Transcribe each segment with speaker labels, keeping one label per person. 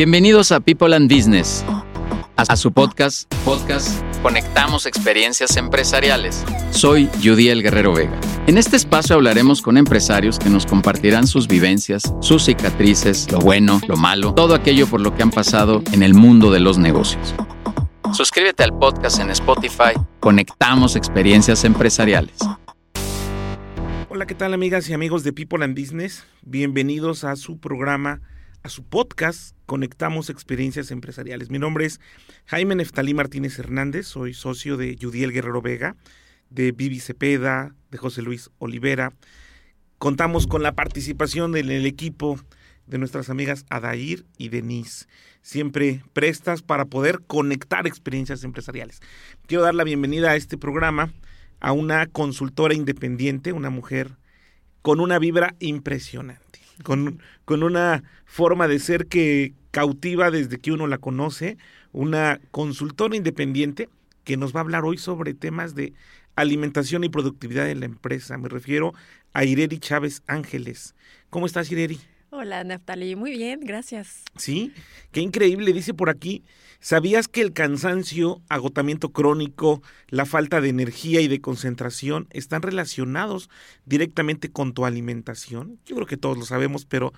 Speaker 1: Bienvenidos a People and Business, a su podcast, podcast Conectamos Experiencias Empresariales. Soy Judiel Guerrero Vega. En este espacio hablaremos con empresarios que nos compartirán sus vivencias, sus cicatrices, lo bueno, lo malo, todo aquello por lo que han pasado en el mundo de los negocios. Suscríbete al podcast en Spotify. Conectamos Experiencias Empresariales.
Speaker 2: Hola, ¿qué tal amigas y amigos de People and Business? Bienvenidos a su programa a su podcast Conectamos Experiencias Empresariales. Mi nombre es Jaime Neftalí Martínez Hernández, soy socio de Yudiel Guerrero Vega, de Vivi Cepeda, de José Luis Olivera. Contamos con la participación del equipo de nuestras amigas Adair y Denise, siempre prestas para poder conectar experiencias empresariales. Quiero dar la bienvenida a este programa a una consultora independiente, una mujer con una vibra impresionante con, con una forma de ser que cautiva desde que uno la conoce, una consultora independiente que nos va a hablar hoy sobre temas de alimentación y productividad de la empresa. Me refiero a Ireri Chávez Ángeles. ¿Cómo estás, Ireri?
Speaker 3: Hola, Naftali. Muy bien, gracias.
Speaker 2: Sí, qué increíble, dice por aquí. ¿Sabías que el cansancio, agotamiento crónico, la falta de energía y de concentración están relacionados directamente con tu alimentación? Yo creo que todos lo sabemos, pero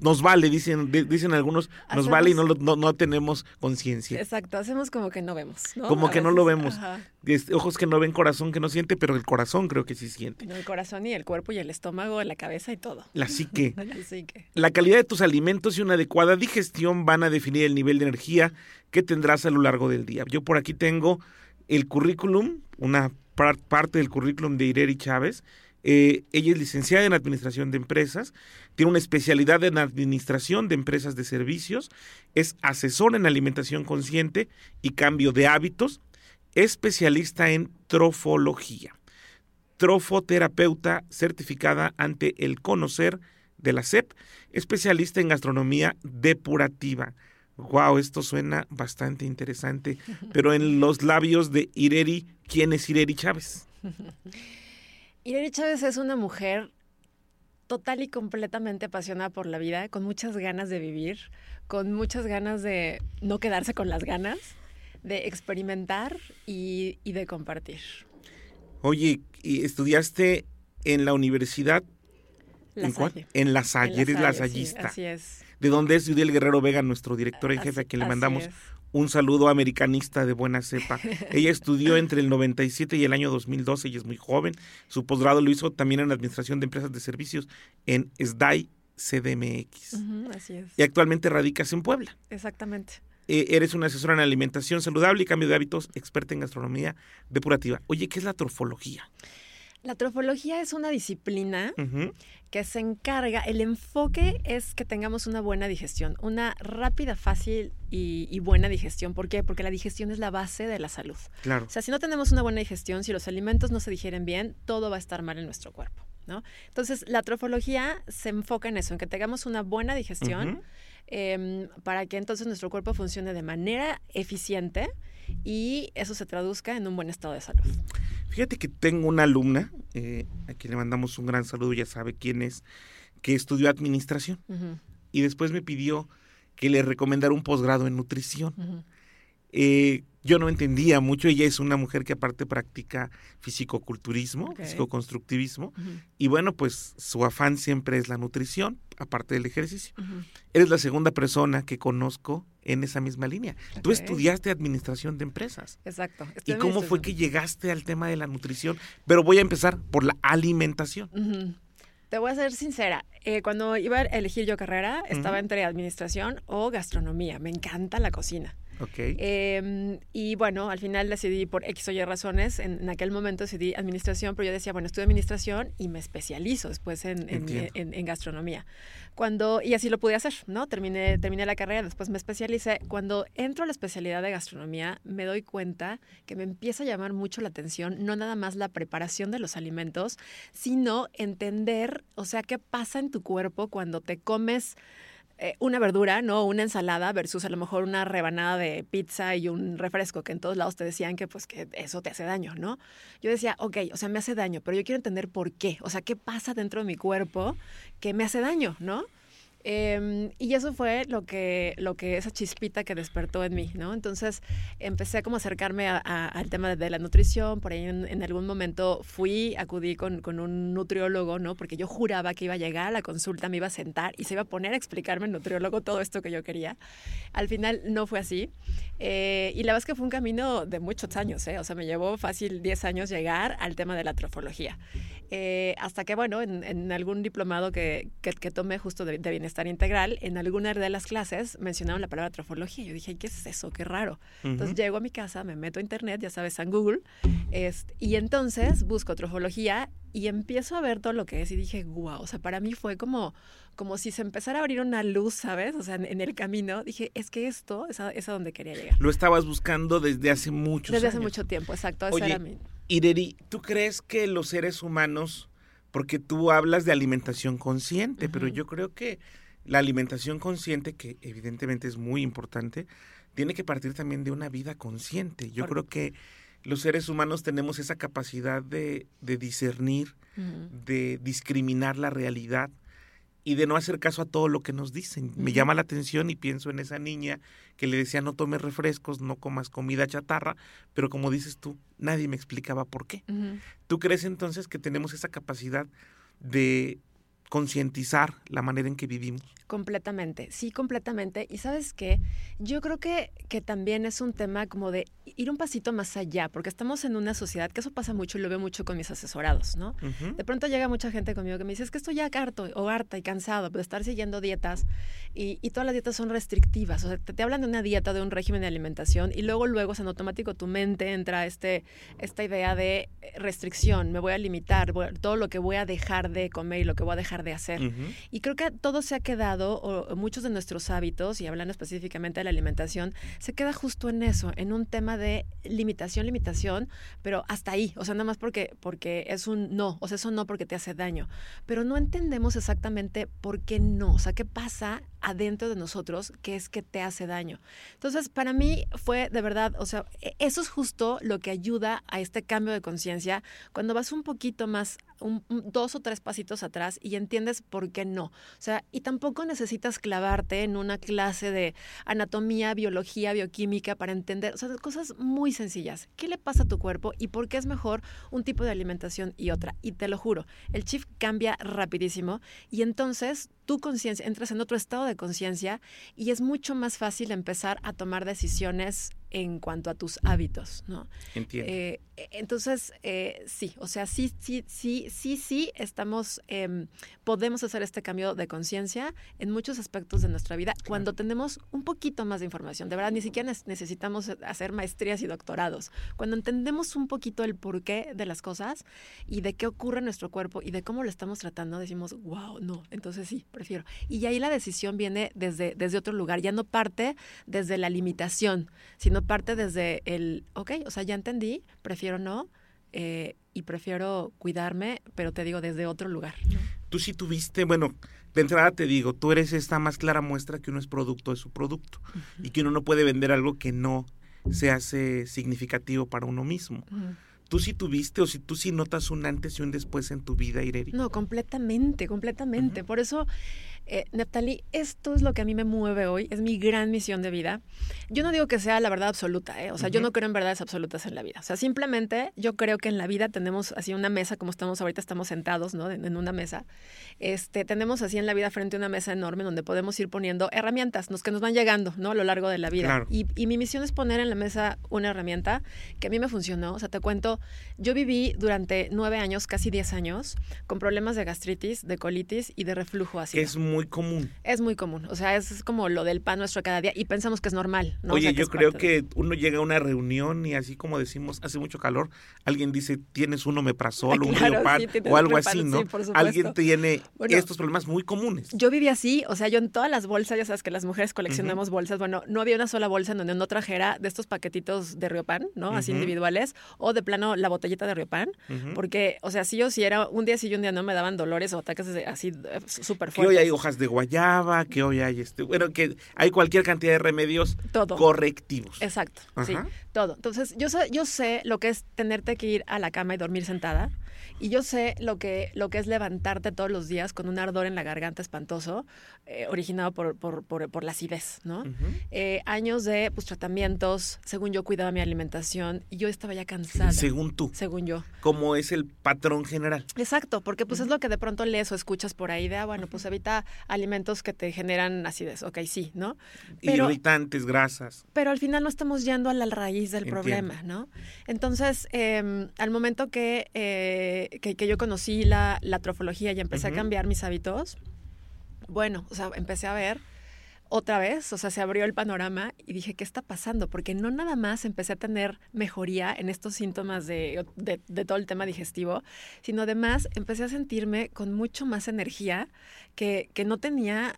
Speaker 2: nos vale, dicen, dicen algunos, nos vale y no, no, no tenemos conciencia.
Speaker 3: Exacto, hacemos como que no vemos. ¿no?
Speaker 2: Como que no lo vemos. Ojos que no ven, corazón que no siente, pero el corazón creo que sí siente.
Speaker 3: el corazón y el cuerpo y el estómago, la cabeza y todo.
Speaker 2: La psique.
Speaker 3: la psique.
Speaker 2: La calidad de tus alimentos y una adecuada digestión van a definir el nivel de energía que tendrás a lo largo del día. Yo por aquí tengo el currículum, una parte del currículum de Ireri Chávez. Eh, ella es licenciada en Administración de Empresas, tiene una especialidad en Administración de Empresas de Servicios, es asesor en alimentación consciente y cambio de hábitos, especialista en trofología, trofoterapeuta certificada ante el conocer de la SEP, especialista en gastronomía depurativa. Wow, esto suena bastante interesante, pero en los labios de Ireri, ¿quién es Ireri Chávez?
Speaker 3: Ireri Chávez es una mujer total y completamente apasionada por la vida, con muchas ganas de vivir, con muchas ganas de no quedarse con las ganas de experimentar y, de compartir.
Speaker 2: Oye, ¿y estudiaste en la universidad?
Speaker 3: La
Speaker 2: ¿En
Speaker 3: Salle.
Speaker 2: En La Salle, eres lasallista.
Speaker 3: así es.
Speaker 2: De dónde es Judiel Guerrero Vega, nuestro director en jefe, a quien le mandamos un saludo americanista de buena cepa. Ella estudió entre el 97 y el año 2012, ella es muy joven. Su posgrado lo hizo también en Administración de Empresas de Servicios en SDAI CDMX.
Speaker 3: así es.
Speaker 2: Y actualmente radicas en Puebla.
Speaker 3: Exactamente.
Speaker 2: Eh, eres una asesora en alimentación saludable y cambio de hábitos, experta en gastronomía depurativa. Oye, ¿qué es la trofología?
Speaker 3: La trofología es una disciplina que se encarga, el enfoque es que tengamos una buena digestión, una rápida, fácil y, buena digestión. ¿Por qué? Porque la digestión es la base de la salud.
Speaker 2: Claro.
Speaker 3: O sea, si no tenemos una buena digestión, si los alimentos no se digieren bien, todo va a estar mal en nuestro cuerpo. ¿no? Entonces, la trofología se enfoca en eso, en que tengamos una buena digestión. Em, para que entonces nuestro cuerpo funcione de manera eficiente y eso se traduzca en un buen estado de salud.
Speaker 2: Fíjate que tengo una alumna, eh, a quien le mandamos un gran saludo, ya sabe quién es, que estudió administración. Y después me pidió que le recomendara un posgrado en nutrición. eh, yo no entendía mucho, ella es una mujer que aparte practica fisicoculturismo, okay. fisicoconstructivismo, y bueno, pues su afán siempre es la nutrición, aparte del ejercicio. Eres la segunda persona que conozco en esa misma línea. Okay. Tú estudiaste administración de empresas.
Speaker 3: Exacto.
Speaker 2: ¿Y cómo fue que llegaste al tema de la nutrición? Pero voy a empezar por la alimentación.
Speaker 3: Te voy a ser sincera. Eh, cuando iba a elegir yo carrera, estaba entre administración o gastronomía. Me encanta la cocina.
Speaker 2: Okay.
Speaker 3: Eh, y bueno, al final decidí por X o Y razones, en, en, aquel momento decidí administración, pero yo decía, bueno, estudio administración y me especializo después en, en, en, gastronomía. Cuando, y así lo pude hacer, ¿no? Terminé, terminé la carrera, después me especialicé. Cuando entro a la especialidad de gastronomía, me doy cuenta que me empieza a llamar mucho la atención, no nada más la preparación de los alimentos, sino entender, o sea, qué pasa en tu cuerpo cuando te comes eh, una verdura, ¿no? Una ensalada versus a lo mejor una rebanada de pizza y un refresco que en todos lados te decían que pues que eso te hace daño, ¿no? Yo decía, ok, o sea, me hace daño, pero yo quiero entender por qué, o sea, qué pasa dentro de mi cuerpo que me hace daño, ¿no? Em, y eso fue lo que, lo que esa chispita que despertó en mí, ¿no? Entonces empecé como a acercarme al tema de, la nutrición, por ahí en, algún momento fui, acudí con, con, un nutriólogo, ¿no? Porque yo juraba que iba a llegar a la consulta, me iba a sentar y se iba a poner a explicarme el nutriólogo todo esto que yo quería. Al final no fue así. Eh, y la verdad es que fue un camino de muchos años, ¿eh? O sea, me llevó fácil 10 años llegar al tema de la trofología. Eh, hasta que, bueno, en, algún diplomado que, que, tomé justo de, bienestar integral, en alguna de las clases mencionaron la palabra trofología. Yo dije, ¿qué es eso? Qué raro. Entonces llego a mi casa, me meto a internet, ya sabes, en Google, y entonces busco trofología y empiezo a ver todo lo que es y dije, wow, o sea, para mí fue como, como si se empezara a abrir una luz, ¿sabes? O sea, en, el camino dije, es que esto es a, donde quería llegar.
Speaker 2: Lo estabas buscando desde hace mucho
Speaker 3: Desde hace mucho tiempo, exacto. Oye, era mi...
Speaker 2: Ireri, ¿tú crees que los seres humanos, porque tú hablas de alimentación consciente, pero yo creo que la alimentación consciente, que evidentemente es muy importante, tiene que partir también de una vida consciente. Yo creo que los seres humanos tenemos esa capacidad de, de discernir, de discriminar la realidad y de no hacer caso a todo lo que nos dicen. Me llama la atención y pienso en esa niña que le decía no tomes refrescos, no comas comida chatarra, pero como dices tú, nadie me explicaba por qué. ¿Tú crees entonces que tenemos esa capacidad de concientizar la manera en que vivimos?
Speaker 3: Completamente, sí, completamente. Y sabes qué, yo creo que, que también es un tema como de ir un pasito más allá, porque estamos en una sociedad, que eso pasa mucho y lo veo mucho con mis asesorados, ¿no? De pronto llega mucha gente conmigo que me dice, es que estoy ya harto o harta y cansado de estar siguiendo dietas y, y todas las dietas son restrictivas, o sea, te, hablan de una dieta, de un régimen de alimentación y luego, luego, o sea, en automático tu mente entra este, esta idea de restricción, me voy a limitar, todo lo que voy a dejar de comer y lo que voy a dejar de hacer. Y creo que todo se ha quedado o, muchos de nuestros hábitos, y hablando específicamente de la alimentación, se queda justo en eso, en un tema de limitación, limitación, pero hasta ahí, o sea, nada más porque, porque es un no, o sea, eso no porque te hace daño, pero no entendemos exactamente por qué no, o sea, qué pasa adentro de nosotros que es que te hace daño. Entonces, para mí fue de verdad, o sea, e, eso es justo lo que ayuda a este cambio de conciencia cuando vas un poquito más, dos o tres pasitos atrás y entiendes por qué no. O sea, y tampoco necesitas clavarte en una clase de anatomía, biología, bioquímica para entender, o sea, cosas muy sencillas. ¿Qué le pasa a tu cuerpo y por qué es mejor un tipo de alimentación y otra? Y te lo juro, el chip cambia rapidísimo y entonces tu conciencia, entras en otro estado de conciencia y es mucho más fácil empezar a tomar decisiones en cuanto a tus hábitos, ¿no?
Speaker 2: Entiendo.
Speaker 3: Eh, e, entonces, eh, sí, o sea, sí, sí, sí, sí, sí, estamos, em, podemos hacer este cambio de conciencia en muchos aspectos de nuestra vida cuando tenemos un poquito más de información. De verdad, ni siquiera necesitamos hacer maestrías y doctorados. Cuando entendemos un poquito el porqué de las cosas y de qué ocurre en nuestro cuerpo y de cómo lo estamos tratando, decimos, wow, no, entonces sí, prefiero. Y ahí la decisión viene desde, desde otro lugar, ya no parte desde la limitación, sino parte desde el, ok, o sea, ya entendí, prefiero no, eh, y prefiero cuidarme, pero te digo desde otro lugar.
Speaker 2: Tú sí tuviste, bueno, de entrada te digo, tú eres esta más clara muestra que uno es producto de su producto y que uno no puede vender algo que no se hace significativo para uno mismo. ¿Tú sí tuviste o si tú sí notas un antes y un después en tu vida, Ireri?
Speaker 3: No, completamente, completamente. Por eso eh, Neptali, esto es lo que a mí me mueve hoy, es mi gran misión de vida. Yo no digo que sea la verdad absoluta, ¿eh? o sea, yo no creo en verdades absolutas en la vida. O sea, simplemente yo creo que en la vida tenemos así una mesa, como estamos ahorita, estamos sentados, ¿no? En, una mesa. Este, tenemos así en la vida frente a una mesa enorme donde podemos ir poniendo herramientas, los que nos van llegando, ¿no? A lo largo de la vida. Y, y mi misión es poner en la mesa una herramienta que a mí me funcionó. O sea, te cuento, yo viví durante nueve años, casi diez años, con problemas de gastritis, de colitis y de reflujo ácido.
Speaker 2: Es muy común.
Speaker 3: Es muy común. O sea, es como lo del pan nuestro cada día y pensamos que es normal. ¿no?
Speaker 2: Oye, yo creo que uno llega a una reunión y así como decimos, hace mucho calor, alguien dice, tienes un omeprazol, un pan o algo así, ¿no? alguien tiene estos problemas muy comunes.
Speaker 3: Yo viví así, o sea, yo en todas las bolsas, ya sabes que las mujeres coleccionamos bolsas, bueno, no había una sola bolsa en donde no trajera de estos paquetitos de Riopan, ¿no? Así individuales, o de plano la botellita de Riopan, porque, o sea, si yo si era un día sí y un día no me daban dolores o ataques así eh, súper fuertes.
Speaker 2: hoy hay hojas de guayaba, que hoy hay este, bueno, que hay cualquier cantidad de remedios correctivos.
Speaker 3: Exacto, sí, todo. Entonces, yo sé, yo sé lo que es tenerte que ir a la cama y dormir sentada Y yo sé lo que, lo que es levantarte todos los días con un ardor en la garganta espantoso, eh, originado por, por, por, la acidez, ¿no? Eh, años de pues, tratamientos, según yo cuidaba mi alimentación, y yo estaba ya cansada.
Speaker 2: Según tú.
Speaker 3: Según yo.
Speaker 2: Como es el patrón general.
Speaker 3: Exacto, porque pues es lo que de pronto lees o escuchas por ahí de, ah, bueno, pues evita alimentos que te generan acidez. Ok, sí, ¿no?
Speaker 2: Pero, Irritantes, grasas.
Speaker 3: Pero al final no estamos yendo a la raíz del problema, ¿no? Entonces, em, al momento que, eh, que, yo conocí la, la trofología y empecé a cambiar mis hábitos, bueno, o sea, empecé a ver otra vez, o sea, se abrió el panorama y dije, ¿qué está pasando? Porque no nada más empecé a tener mejoría en estos síntomas de, de, todo el tema digestivo, sino además empecé a sentirme con mucho más energía que, que no tenía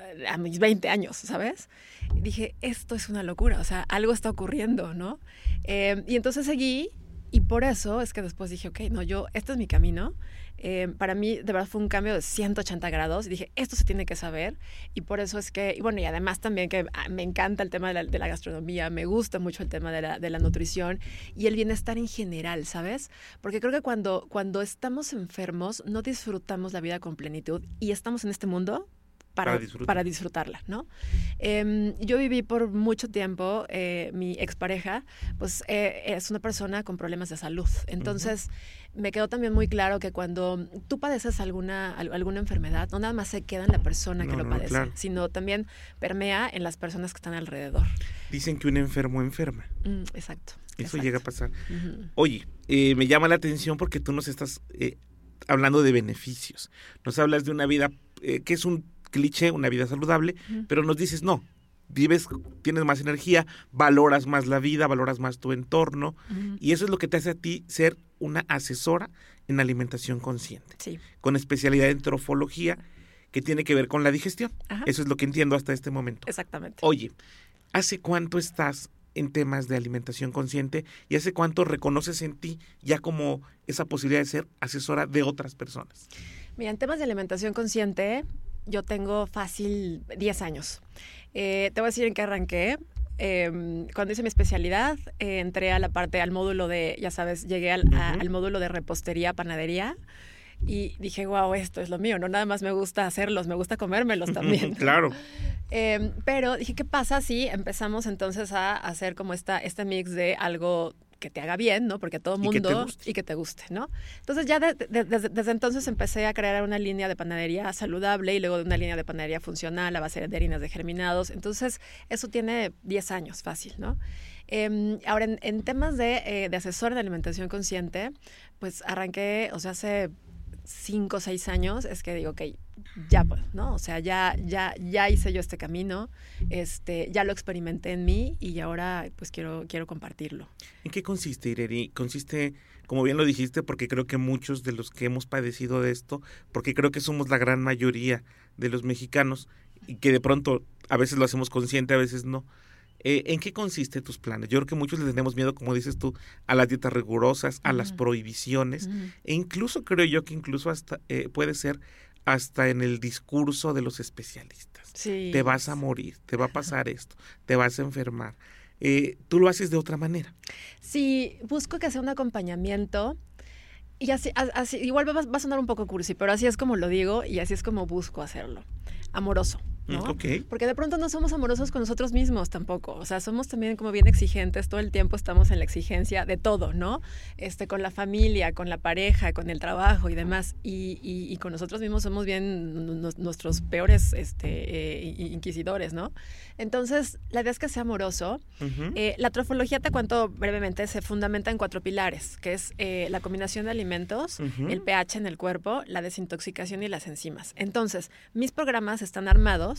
Speaker 3: eh, a mis 20 años, ¿sabes? Y dije, esto es una locura, o sea, algo está ocurriendo, ¿no? Eh, y entonces seguí y por eso es que después dije, ok, no, yo, este es mi camino eh, para mí de verdad fue un cambio de 180 grados. Y dije, esto se tiene que saber. Y por eso es que, y bueno, y además también que ah, me encanta el tema de la, gastronomía, me gusta mucho el tema de la, de la, nutrición y el bienestar en general, ¿sabes? Porque creo que cuando, cuando estamos enfermos no disfrutamos la vida con plenitud y estamos en este mundo para, para, disfrutarla, ¿no? Em, yo viví por mucho tiempo, eh, mi expareja, pues eh, es una persona con problemas de salud. Entonces, me quedó también muy claro que cuando tú padeces alguna, alguna enfermedad, no nada más se queda en la persona que lo padece, sino también permea en las personas que están alrededor.
Speaker 2: Dicen que un enfermo enferma.
Speaker 3: Mm, exacto.
Speaker 2: Eso llega a pasar. Oye, eh, me llama la atención porque tú nos estás hablando de beneficios. Nos hablas de una vida que es un cliché, una vida saludable, pero nos dices, no, vives, tienes más energía, valoras más la vida, valoras más tu entorno, y eso es lo que te hace a ti ser una asesora en alimentación consciente, con especialidad en trofología, que tiene que ver con la digestión. Eso es lo que entiendo hasta este momento.
Speaker 3: Exactamente.
Speaker 2: Oye, ¿hace cuánto estás en temas de alimentación consciente y hace cuánto reconoces en ti ya como esa posibilidad de ser asesora de otras personas?
Speaker 3: Mira, en temas de alimentación consciente, yo tengo fácil 10 años. Eh, te voy a decir en qué arranqué. Em, cuando hice mi especialidad, eh, entré a la parte, al módulo de, ya sabes, llegué al, al, módulo de repostería, panadería. Y dije, wow, esto es lo mío. No nada más me gusta hacerlos, me gusta comérmelos también.
Speaker 2: claro.
Speaker 3: Em, pero dije, ¿qué pasa si empezamos entonces a hacer como esta, este mix de algo que te haga bien, ¿no? Porque a todo mundo y que te guste, ¿no? Entonces ya desde entonces empecé a crear una línea de panadería saludable y luego de una línea de panadería funcional a base de harinas de germinados. Entonces eso tiene 10 años fácil, ¿no? Em, ahora, en, temas de, eh, de asesor de alimentación consciente, pues arranqué, o sea, hace cinco o seis años es que digo, ok, ya pues, ¿no? O sea, ya, ya, ya hice yo este camino, este, ya lo experimenté en mí y ahora pues quiero, quiero compartirlo.
Speaker 2: ¿En qué consiste, Ireri? Consiste, como bien lo dijiste, porque creo que muchos de los que hemos padecido de esto, porque creo que somos la gran mayoría de los mexicanos y que de pronto a veces lo hacemos consciente, a veces no. Eh, ¿En qué consiste tus planes? Yo creo que muchos le tenemos miedo, como dices tú, a las dietas rigurosas, a las prohibiciones, e incluso creo yo que incluso hasta eh, puede ser hasta en el discurso de los especialistas. Te vas a morir, te va a pasar esto, te vas a enfermar. Eh, tú lo haces de otra manera.
Speaker 3: Sí, busco que sea un acompañamiento. Y así, así igual va, va a sonar un poco cursi, pero así es como lo digo y así es como busco hacerlo. Amoroso. Porque de pronto no somos amorosos con nosotros mismos tampoco. O sea, somos también como bien exigentes, todo el tiempo estamos en la exigencia de todo, ¿no? Este, con la familia, con la pareja, con el trabajo y demás. Y, y, con nosotros mismos somos bien nuestros peores este, eh, inquisidores, ¿no? Entonces, la idea es que sea amoroso. Eh, la trofología, te cuento brevemente, se fundamenta en cuatro pilares, que es eh, la combinación de alimentos, el pH en el cuerpo, la desintoxicación y las enzimas. Entonces, mis programas están armados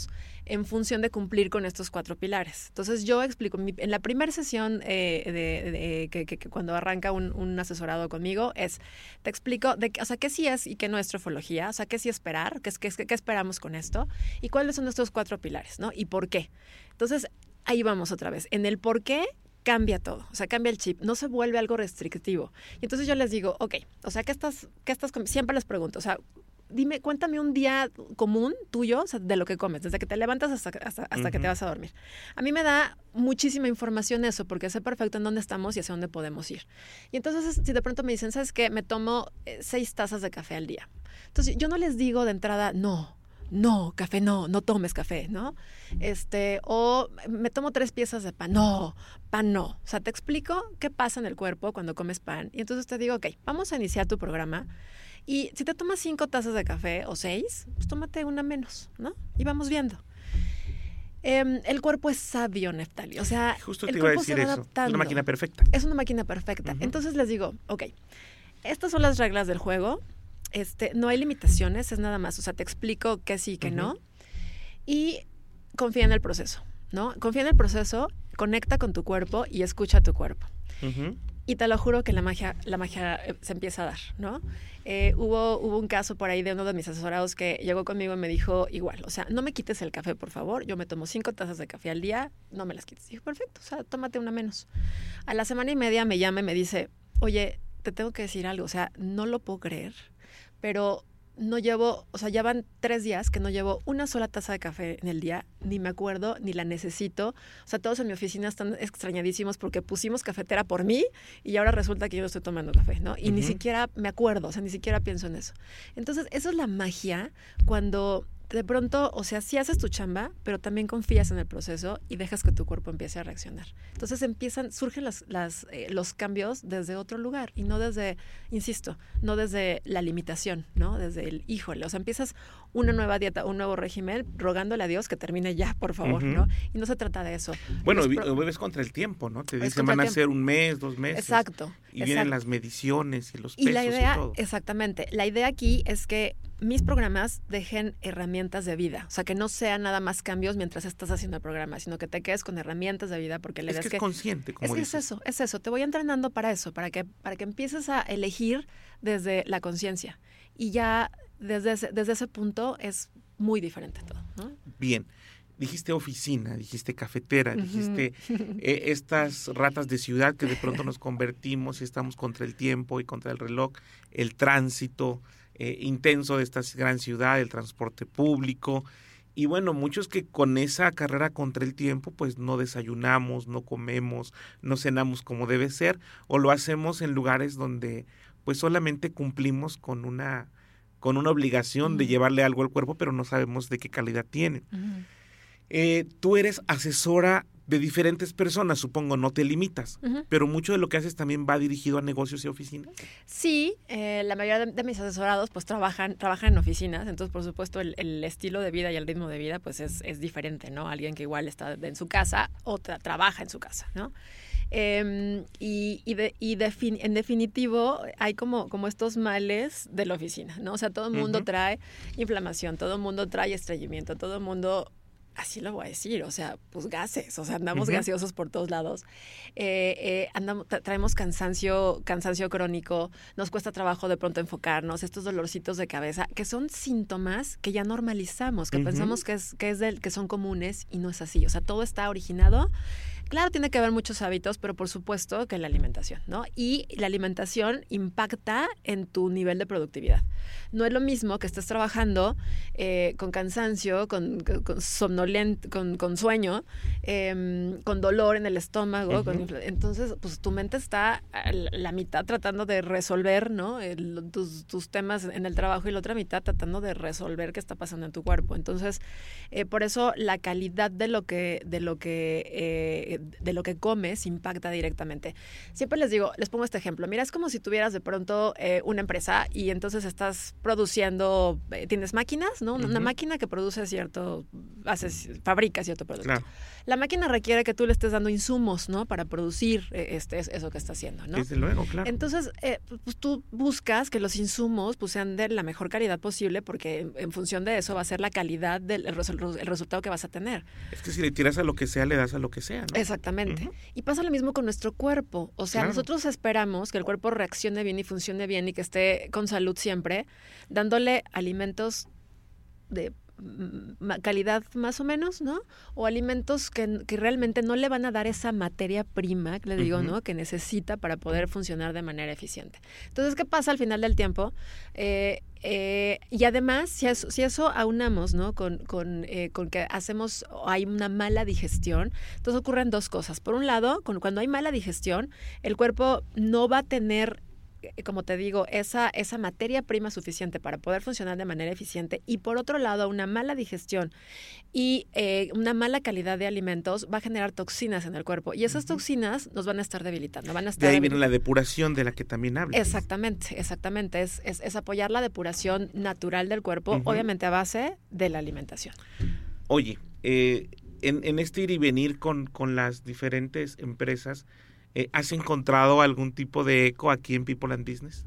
Speaker 3: en función de cumplir con estos cuatro pilares. Entonces yo explico, en la primera sesión eh, de, que, cuando arranca un, asesorado conmigo es, te explico, de, o sea, qué sí es y qué no es trofología, o sea, qué sí esperar, qué, qué, qué esperamos con esto y cuáles son nuestros cuatro pilares, ¿no? Y por qué. Entonces ahí vamos otra vez. En el por qué cambia todo, o sea, cambia el chip, no se vuelve algo restrictivo. Y entonces yo les digo, ok, o sea, ¿qué estás, qué estás, siempre les pregunto, o sea, dime, cuéntame un día común tuyo, o sea, de lo que comes, desde que te levantas hasta, hasta, que te vas a dormir. A mí me da muchísima información eso, porque sé perfecto en dónde estamos y hacia dónde podemos ir. Y entonces, si de pronto me dicen, ¿sabes qué? Me tomo eh, seis tazas de café al día. Entonces, yo no les digo de entrada, no, no, café no, no tomes café, ¿no? Este, o me tomo tres piezas de pan, no, pan no. O sea, te explico qué pasa en el cuerpo cuando comes pan. Y entonces te digo, ok, vamos a iniciar tu programa. Y si te tomas cinco tazas de café o seis, pues tómate una menos, ¿no? Y vamos viendo. Em, el cuerpo es sabio, Neftali. O sea,
Speaker 2: Justo
Speaker 3: te
Speaker 2: el iba a decir eso. Es una máquina perfecta.
Speaker 3: Es una máquina perfecta. Entonces les digo, ok, estas son las reglas del juego este, no hay limitaciones, es nada más. O sea, te explico que sí, que no. Y confía en el proceso, ¿no? Confía en el proceso, conecta con tu cuerpo y escucha a tu cuerpo. Y te lo juro que la magia, la magia eh, se empieza a dar, ¿no? Eh, hubo, hubo un caso por ahí de uno de mis asesorados que llegó conmigo y me dijo igual, o sea, no me quites el café, por favor. Yo me tomo cinco tazas de café al día, no me las quites. Perfecto, o sea, tómate una menos. A la semana y media me llama y me dice, oye, te tengo que decir algo, o sea, no lo puedo creer pero no llevo, o sea, ya van tres días que no llevo una sola taza de café en el día, ni me acuerdo, ni la necesito. O sea, todos en mi oficina están extrañadísimos porque pusimos cafetera por mí y ahora resulta que yo no estoy tomando café, ¿no? Y ni siquiera me acuerdo, o sea, ni siquiera pienso en eso. Entonces, eso es la magia cuando de pronto, o sea, sí haces tu chamba, pero también confías en el proceso y dejas que tu cuerpo empiece a reaccionar. Entonces empiezan, surgen las, eh, los cambios desde otro lugar y no desde, insisto, no desde la limitación, ¿no? Desde el híjole. O sea, empiezas una nueva dieta, un nuevo régimen, rogándole a Dios que termine ya, por favor, ¿no? Y no se trata de eso.
Speaker 2: Bueno, es contra el tiempo, ¿no? Te dicen van a ser un mes, dos meses.
Speaker 3: Exacto.
Speaker 2: Y vienen las mediciones y los pesos
Speaker 3: y la idea,
Speaker 2: y todo.
Speaker 3: exactamente. La idea aquí es que mis programas dejen herramientas de vida. O sea, que no sean nada más cambios mientras estás haciendo el programa, sino que te quedes con herramientas de vida porque
Speaker 2: le
Speaker 3: es
Speaker 2: que, es consciente, como
Speaker 3: es, es eso, es eso. Te voy entrenando para eso, para que, para que empieces a elegir desde la conciencia. Y ya desde ese, desde ese punto es muy diferente todo. ¿no?
Speaker 2: Bien. Dijiste oficina, dijiste cafetera, dijiste eh, estas ratas de ciudad que de pronto nos convertimos y estamos contra el tiempo y contra el reloj, el tránsito eh, intenso de esta gran ciudad, el transporte público. Y bueno, muchos que con esa carrera contra el tiempo, pues no desayunamos, no comemos, no cenamos como debe ser, o lo hacemos en lugares donde pues solamente cumplimos con una con una obligación de llevarle algo al cuerpo, pero no sabemos de qué calidad tiene. Eh, tú eres asesora de diferentes personas, supongo, no te limitas, pero mucho de lo que haces también va dirigido a negocios y oficinas.
Speaker 3: Sí, eh, la mayoría de, mis asesorados pues trabajan, trabajan en oficinas, entonces por supuesto el, estilo de vida y el ritmo de vida pues es, es, diferente, ¿no? Alguien que igual está en su casa o trabaja en su casa, ¿no? Em, y, y, de, y en definitivo hay como, como estos males de la oficina, ¿no? O sea, todo el mundo trae inflamación, todo el mundo trae estreñimiento, todo el mundo así lo voy a decir, o sea, pues gases, o sea, andamos gaseosos por todos lados, eh, eh, andamos, traemos cansancio, cansancio crónico, nos cuesta trabajo de pronto enfocarnos, estos dolorcitos de cabeza, que son síntomas que ya normalizamos, que pensamos que es, que es del, que son comunes y no es así, o sea, todo está originado Claro, tiene que haber muchos hábitos, pero por supuesto que la alimentación, ¿no? Y la alimentación impacta en tu nivel de productividad. No es lo mismo que estés trabajando eh, con cansancio, con, con con, sueño, em, con dolor en el estómago. entonces, pues tu mente está a la mitad tratando de resolver, ¿no? tus, tus, temas en el trabajo y la otra mitad tratando de resolver qué está pasando en tu cuerpo. Entonces, eh, por eso la calidad de lo que, de lo que eh, de lo que comes impacta directamente. Siempre les digo, les pongo este ejemplo. Mira, es como si tuvieras de pronto eh, una empresa y entonces estás produciendo, eh, tienes máquinas, ¿no? Una máquina que produce cierto, haces, fabrica cierto producto. La máquina requiere que tú le estés dando insumos, ¿no? Para producir eh, este, eso que está haciendo, ¿no?
Speaker 2: Desde luego, claro.
Speaker 3: Entonces, pues tú buscas que los insumos pues, sean de la mejor calidad posible porque en, función de eso va a ser la calidad del el, resultado que vas a tener.
Speaker 2: Es que si le tiras a lo que sea, le das a lo que sea, ¿no?
Speaker 3: Exactamente. Y pasa lo mismo con nuestro cuerpo. O sea, nosotros esperamos que el cuerpo reaccione bien y funcione bien y que esté con salud siempre, dándole alimentos de calidad más o menos, ¿no? O alimentos que, que, realmente no le van a dar esa materia prima, que le digo, ¿no? Que necesita para poder funcionar de manera eficiente. Entonces, ¿qué pasa al final del tiempo? Eh, eh, y además, si eso, si eso aunamos ¿no? con, con, eh, con, que hacemos, hay una mala digestión, entonces ocurren dos cosas. Por un lado, con, cuando hay mala digestión, el cuerpo no va a tener como te digo, esa, esa materia prima suficiente para poder funcionar de manera eficiente y por otro lado una mala digestión y eh, una mala calidad de alimentos va a generar toxinas en el cuerpo y esas toxinas nos van a estar debilitando. Van a estar
Speaker 2: de ahí viene la depuración de la que también hablas.
Speaker 3: Exactamente, exactamente. Es, es, apoyar la depuración natural del cuerpo, obviamente a base de la alimentación.
Speaker 2: Oye, eh, en, en, este ir y venir con, con las diferentes empresas, eh, ¿Has encontrado algún tipo de eco aquí en People and Business?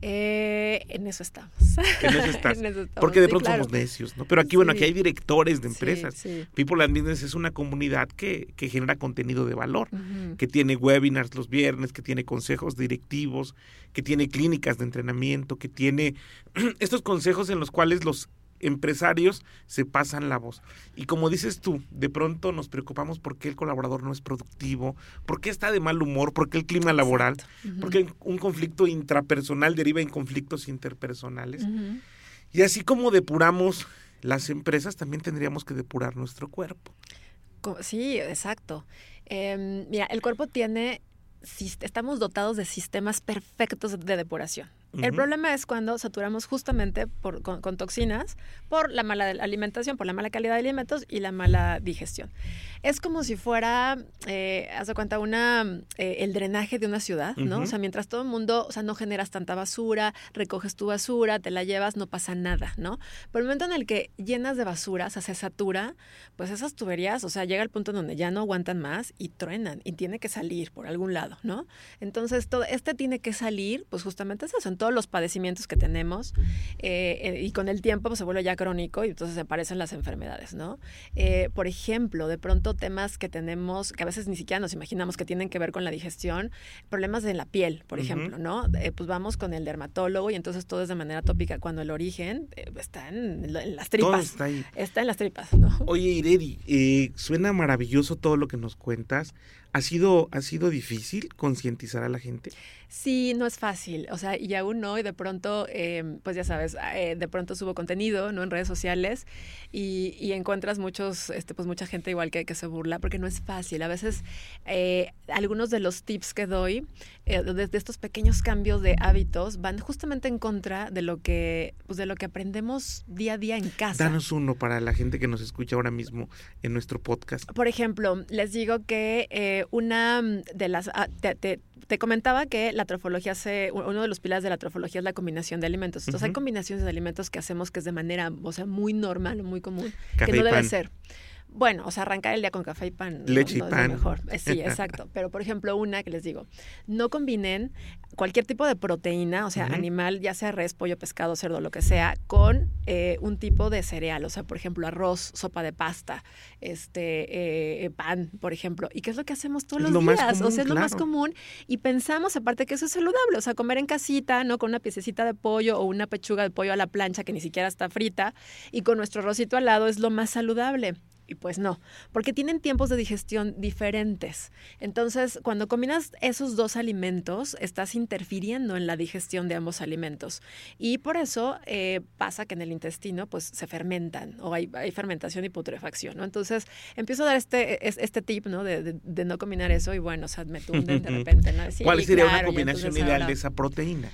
Speaker 3: Eh, en eso estamos.
Speaker 2: En eso estás. Porque de pronto somos necios, ¿no? Pero aquí, bueno, aquí hay directores de empresas. People and Business es una comunidad que, que genera contenido de valor, que tiene webinars los viernes, que tiene consejos directivos, que tiene clínicas de entrenamiento, que tiene estos consejos en los cuales los empresarios se pasan la voz. Y como dices tú, de pronto nos preocupamos porque el colaborador no es productivo, porque está de mal humor, porque el clima laboral, porque un conflicto intrapersonal deriva en conflictos interpersonales. Y así como depuramos las empresas, también tendríamos que depurar nuestro cuerpo.
Speaker 3: Sí, exacto. Em, mira, el cuerpo tiene, estamos dotados de sistemas perfectos de depuración. El problema es cuando saturamos justamente por, con, toxinas por la mala alimentación, por la mala calidad de alimentos y la mala digestión. Es como si fuera, eh, haz de cuenta, una, eh, el drenaje de una ciudad, ¿no? O sea, mientras todo el mundo, o sea, no generas tanta basura, recoges tu basura, te la llevas, no pasa nada, ¿no? Pero el momento en el que llenas de basura, o sea, se satura, pues esas tuberías, o sea, llega el punto en donde ya no aguantan más y truenan y tiene que salir por algún lado, ¿no? Entonces, todo, este tiene que salir, pues justamente es eso todos los padecimientos que tenemos eh, eh, y con el tiempo pues, se vuelve ya crónico y entonces se aparecen las enfermedades, ¿no? Por ejemplo, de pronto temas que tenemos que a veces ni siquiera nos imaginamos que tienen que ver con la digestión, problemas de la piel, por ejemplo, ¿no? pues vamos con el dermatólogo y entonces todo es de manera tópica cuando el origen está en, las tripas.
Speaker 2: está ahí.
Speaker 3: Está en las tripas, ¿no?
Speaker 2: Oye, Iredi, suena maravilloso todo lo que nos cuentas. ¿Ha sido, ¿Ha sido difícil concientizar a la gente?
Speaker 3: Sí, no es fácil, o sea, y aún no, y de pronto, em, pues ya sabes, eh, de pronto subo contenido, ¿no? En redes sociales y, y, encuentras muchos, este, pues mucha gente igual que, que se burla, porque no es fácil. A veces, eh, algunos de los tips que doy, eh, de, estos pequeños cambios de hábitos, van justamente en contra de lo que, pues de lo que aprendemos día a día en casa.
Speaker 2: Danos uno para la gente que nos escucha ahora mismo en nuestro podcast.
Speaker 3: Por ejemplo, les digo que una de las, ah, te, te comentaba que la trofología se, uno de los pilares de la trofología es la combinación de alimentos. Entonces hay combinaciones de alimentos que hacemos que es de manera, o sea, muy normal muy común, que no debe ser. Bueno, o sea, arrancar el día con café y pan.
Speaker 2: Leche y pan.
Speaker 3: mejor. Eh, sí, exacto. Pero, por ejemplo, una que les digo, no combinen cualquier tipo de proteína, o sea, animal, ya sea res, pollo, pescado, cerdo, lo que sea, con eh, un tipo de cereal. O sea, por ejemplo, arroz, sopa de pasta, este, eh, pan, por ejemplo. ¿Y qué es lo que hacemos todos los días? o sea, es lo más común. Y pensamos, aparte, que eso es saludable. O sea, comer en casita, ¿no? Con una piececita de pollo o una pechuga de pollo a la plancha que ni siquiera está frita y con nuestro arrocito al lado es lo más saludable. Y pues no, porque tienen tiempos de digestión diferentes. Entonces, cuando combinas esos dos alimentos, estás interfiriendo en la digestión de ambos alimentos. Y por eso eh, pasa que en el intestino pues se fermentan o hay, fermentación y putrefacción. ¿no? Entonces, empiezo a dar este, este tip ¿no? De, no combinar eso y bueno, o sea, me tunden de repente. ¿no?
Speaker 2: ¿Cuál sería una combinación ideal de esa proteína?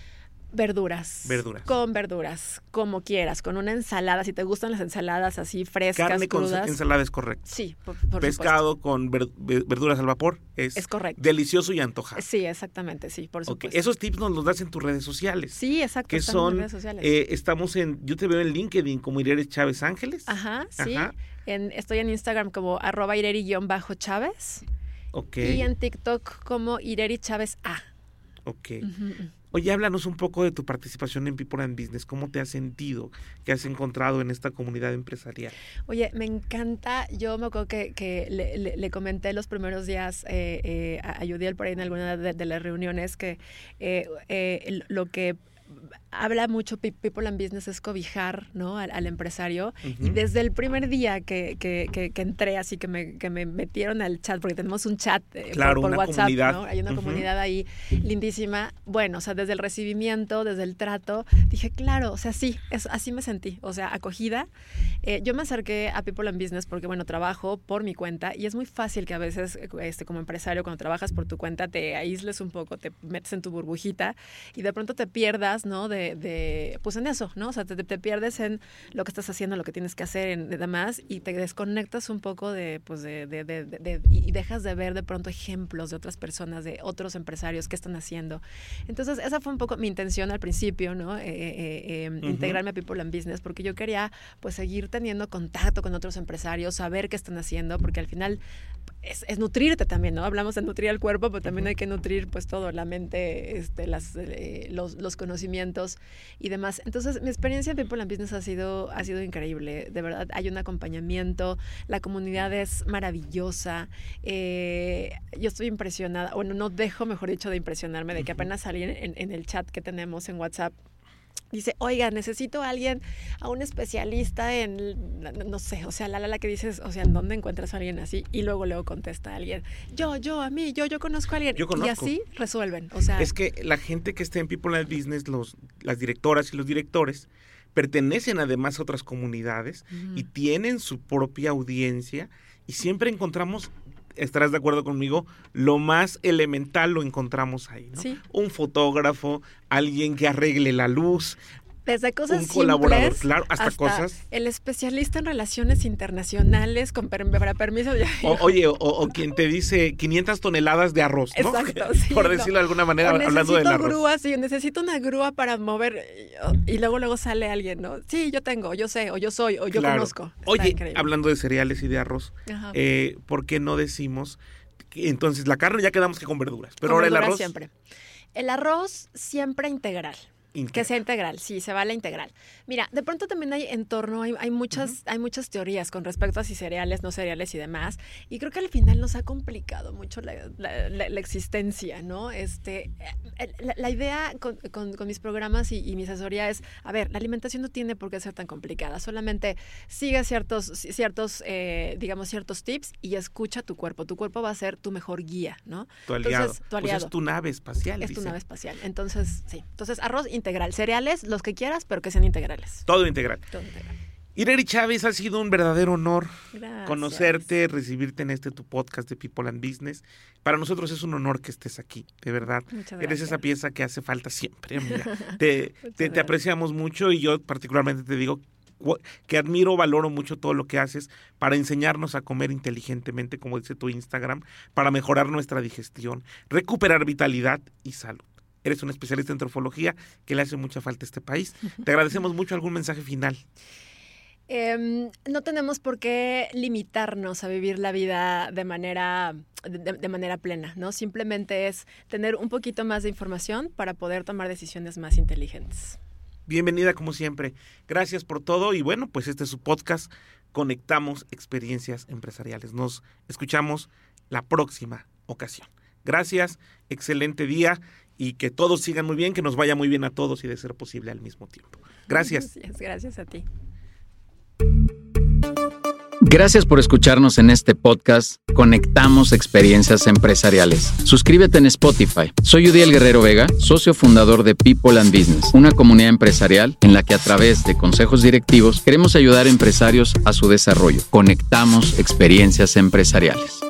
Speaker 3: Verduras.
Speaker 2: Verduras.
Speaker 3: Con verduras, como quieras, con una ensalada, si te gustan las ensaladas así frescas,
Speaker 2: Carne con ensalada es correcto.
Speaker 3: Sí, por,
Speaker 2: Pescado con verduras al vapor es,
Speaker 3: es correcto.
Speaker 2: delicioso y antojado.
Speaker 3: Sí, exactamente, sí, por supuesto.
Speaker 2: Esos tips nos los das en tus redes sociales.
Speaker 3: Sí, exacto.
Speaker 2: Que son, en redes sociales. Eh, estamos en, yo te veo en LinkedIn como Ireri Chávez Ángeles.
Speaker 3: Ajá, sí. En, estoy en Instagram como arroba Ireri-Chávez.
Speaker 2: Ok.
Speaker 3: Y en TikTok como Ireri Chávez A.
Speaker 2: Ok. Oye, háblanos un poco de tu participación en People and Business. ¿Cómo te has sentido? ¿Qué has encontrado en esta comunidad empresarial?
Speaker 3: Oye, me encanta. Yo me acuerdo que, le, comenté los primeros días eh, eh, a Yudiel por ahí en alguna de, las reuniones que eh, lo que habla mucho People and Business es cobijar ¿no? al, empresario. Y desde el primer día que, que, que, entré así que me, que me metieron al chat porque tenemos un chat eh, por, WhatsApp ¿no? hay una comunidad ahí lindísima. Bueno o sea desde el recibimiento desde el trato dije claro o sea sí es, así me sentí o sea acogida eh, yo me acerqué a People and Business porque bueno trabajo por mi cuenta y es muy fácil que a veces este como empresario cuando trabajas por tu cuenta te aísles un poco te metes en tu burbujita y de pronto te pierdas no de de, pues en eso, ¿no? O sea, te, te, pierdes en lo que estás haciendo, lo que tienes que hacer en demás y te desconectas un poco de, pues de, de, de, y dejas de ver de pronto ejemplos de otras personas, de otros empresarios que están haciendo. Entonces, esa fue un poco mi intención al principio, ¿no? Eh, eh, eh em, integrarme a People and Business porque yo quería pues seguir teniendo contacto con otros empresarios, saber qué están haciendo, porque al final es, es, nutrirte también, ¿no? Hablamos de nutrir el cuerpo, pero también hay que nutrir pues todo, la mente, este, las, eh, los, los, conocimientos y demás. Entonces, mi experiencia en People and Business ha sido, ha sido increíble. De verdad, hay un acompañamiento, la comunidad es maravillosa. Eh, yo estoy impresionada, bueno, no dejo, mejor dicho, de impresionarme de que apenas salí en, en el chat que tenemos en WhatsApp dice, oiga, necesito a alguien, a un especialista en, no sé, o sea, la la la que dices, o sea, ¿en dónde encuentras a alguien así? Y luego luego contesta alguien, yo, yo, a mí, yo, yo conozco a alguien. Y así resuelven, o sea.
Speaker 2: Es que la gente que está en People and Business, los, las directoras y los directores, pertenecen además a otras comunidades y tienen su propia audiencia y siempre encontramos estarás de acuerdo conmigo, lo más elemental lo encontramos ahí, ¿no? Un fotógrafo, alguien que arregle la luz,
Speaker 3: desde cosas
Speaker 2: un colaborador, claro, hasta, cosas.
Speaker 3: El especialista en relaciones internacionales con para permiso.
Speaker 2: oye, o, quien te dice 500 toneladas de arroz, ¿no? Exacto, Por decirlo de alguna manera, hablando del arroz.
Speaker 3: grúa, sí, necesito una grúa para mover. Y luego, luego sale alguien, ¿no? Sí, yo tengo, yo sé, o yo soy, o yo conozco.
Speaker 2: oye, hablando de cereales y de arroz, eh, ¿por qué no decimos que entonces la carne ya quedamos que con verduras? Pero ahora el arroz.
Speaker 3: siempre. El arroz siempre integral. Que sea integral, sí, se va la integral. Mira, de pronto también hay en torno, hay, muchas, hay muchas teorías con respecto a si cereales, no cereales y demás. Y creo que al final nos ha complicado mucho la, existencia, ¿no? Este, eh, la, idea con, mis programas y, mi asesoría es, a ver, la alimentación no tiene por qué ser tan complicada, solamente sigue ciertos, ciertos eh, digamos, ciertos tips y escucha tu cuerpo. Tu cuerpo va a ser tu mejor guía, ¿no?
Speaker 2: Tu aliado. Entonces, tu aliado. Pues es tu nave espacial.
Speaker 3: Es tu nave espacial. Entonces, sí. Entonces, arroz integral. Cereales, los que quieras, pero que sean integrales.
Speaker 2: Todo integral. Todo integral. Ireri Chávez, ha sido un verdadero honor conocerte, recibirte en este tu podcast de People and Business. Para nosotros es un honor que estés aquí, de verdad. Eres esa pieza que hace falta siempre. te, te, apreciamos mucho y yo particularmente te digo que admiro, valoro mucho todo lo que haces para enseñarnos a comer inteligentemente, como dice tu Instagram, para mejorar nuestra digestión, recuperar vitalidad y salud eres un especialista en trofología que le hace mucha falta a este país. Te agradecemos mucho. ¿Algún mensaje final?
Speaker 3: Em, no tenemos por qué limitarnos a vivir la vida de manera, de, manera plena, ¿no? Simplemente es tener un poquito más de información para poder tomar decisiones más inteligentes.
Speaker 2: Bienvenida como siempre. Gracias por todo y bueno, pues este es su podcast. Conectamos experiencias empresariales. Nos escuchamos la próxima ocasión. Gracias, excelente día y que todos sigan muy bien, que nos vaya muy bien a todos y de ser posible al mismo tiempo. Gracias.
Speaker 3: Gracias, gracias a ti.
Speaker 1: Gracias por escucharnos en este podcast Conectamos Experiencias Empresariales. Suscríbete en Spotify. Soy Udiel Guerrero Vega, socio fundador de People and Business, una comunidad empresarial en la que a través de consejos directivos queremos ayudar a empresarios a su desarrollo. Conectamos Experiencias Empresariales.